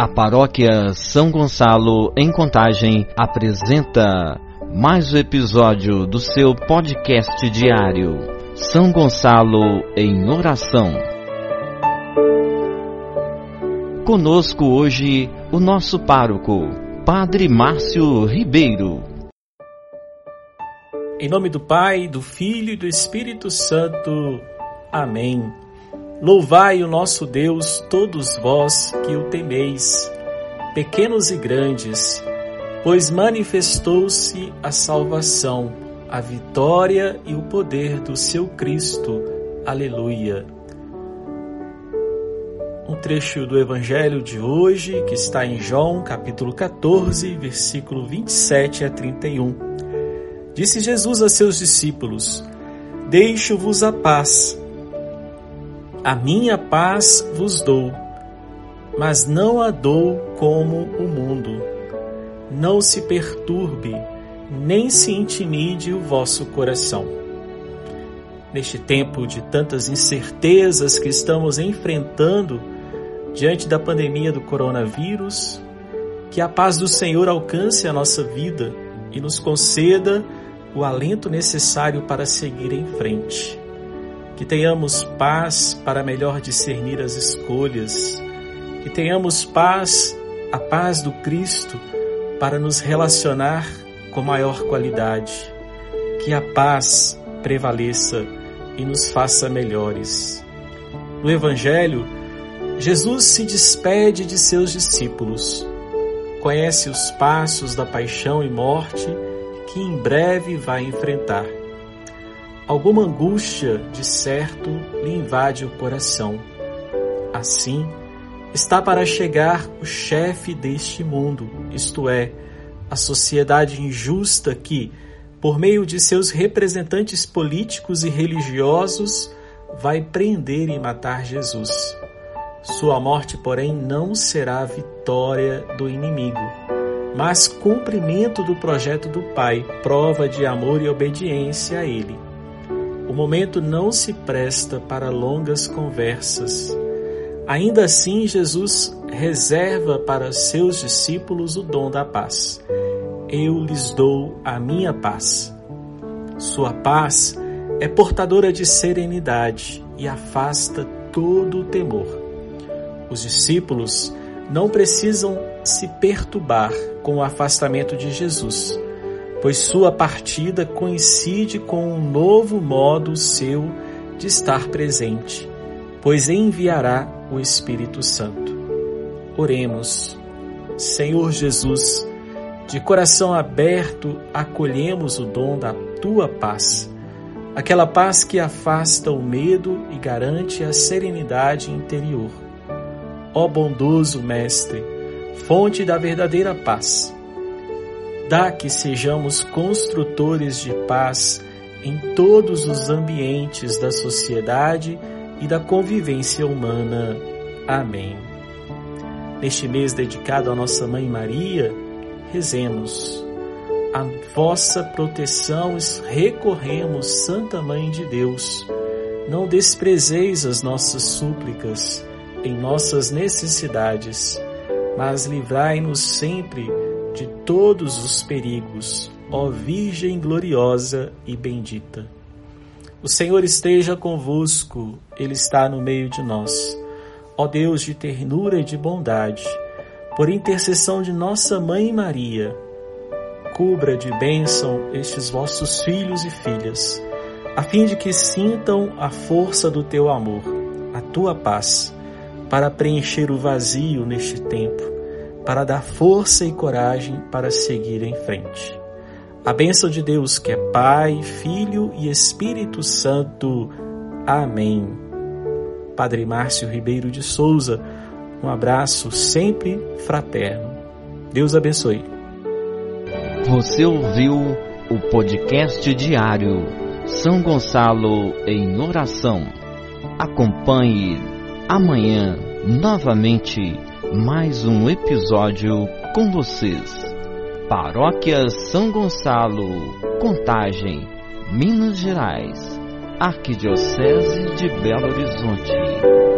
A paróquia São Gonçalo, em Contagem, apresenta mais um episódio do seu podcast diário. São Gonçalo em Oração. Conosco hoje o nosso pároco, Padre Márcio Ribeiro. Em nome do Pai, do Filho e do Espírito Santo. Amém. Louvai o nosso Deus, todos vós que o temeis, pequenos e grandes, pois manifestou-se a salvação, a vitória e o poder do seu Cristo. Aleluia. Um trecho do Evangelho de hoje, que está em João, capítulo 14, versículo 27 a 31. Disse Jesus a seus discípulos: Deixo-vos a paz a minha paz vos dou, mas não a dou como o mundo. Não se perturbe, nem se intimide o vosso coração. Neste tempo de tantas incertezas que estamos enfrentando diante da pandemia do coronavírus, que a paz do Senhor alcance a nossa vida e nos conceda o alento necessário para seguir em frente que tenhamos paz para melhor discernir as escolhas, que tenhamos paz, a paz do Cristo, para nos relacionar com maior qualidade, que a paz prevaleça e nos faça melhores. No Evangelho, Jesus se despede de seus discípulos, conhece os passos da paixão e morte que em breve vai enfrentar Alguma angústia, de certo, lhe invade o coração. Assim, está para chegar o chefe deste mundo, isto é, a sociedade injusta que, por meio de seus representantes políticos e religiosos, vai prender e matar Jesus. Sua morte, porém, não será a vitória do inimigo, mas cumprimento do projeto do Pai, prova de amor e obediência a Ele. O momento não se presta para longas conversas. Ainda assim, Jesus reserva para seus discípulos o dom da paz. Eu lhes dou a minha paz. Sua paz é portadora de serenidade e afasta todo o temor. Os discípulos não precisam se perturbar com o afastamento de Jesus pois sua partida coincide com um novo modo seu de estar presente, pois enviará o Espírito Santo. Oremos. Senhor Jesus, de coração aberto acolhemos o dom da tua paz, aquela paz que afasta o medo e garante a serenidade interior. Ó bondoso Mestre, fonte da verdadeira paz, Dá que sejamos construtores de paz em todos os ambientes da sociedade e da convivência humana. Amém. Neste mês dedicado à nossa Mãe Maria, rezemos. A vossa proteção recorremos, Santa Mãe de Deus. Não desprezeis as nossas súplicas em nossas necessidades, mas livrai-nos sempre de todos os perigos, ó Virgem gloriosa e bendita. O Senhor esteja convosco, Ele está no meio de nós. Ó Deus de ternura e de bondade, por intercessão de nossa Mãe Maria, cubra de bênção estes vossos filhos e filhas, a fim de que sintam a força do teu amor, a tua paz, para preencher o vazio neste tempo para dar força e coragem para seguir em frente. A bênção de Deus, que é Pai, Filho e Espírito Santo. Amém. Padre Márcio Ribeiro de Souza, um abraço sempre fraterno. Deus abençoe. Você ouviu o podcast diário São Gonçalo em Oração. Acompanhe amanhã novamente mais um episódio com vocês. Paróquia São Gonçalo, Contagem, Minas Gerais, Arquidiocese de Belo Horizonte.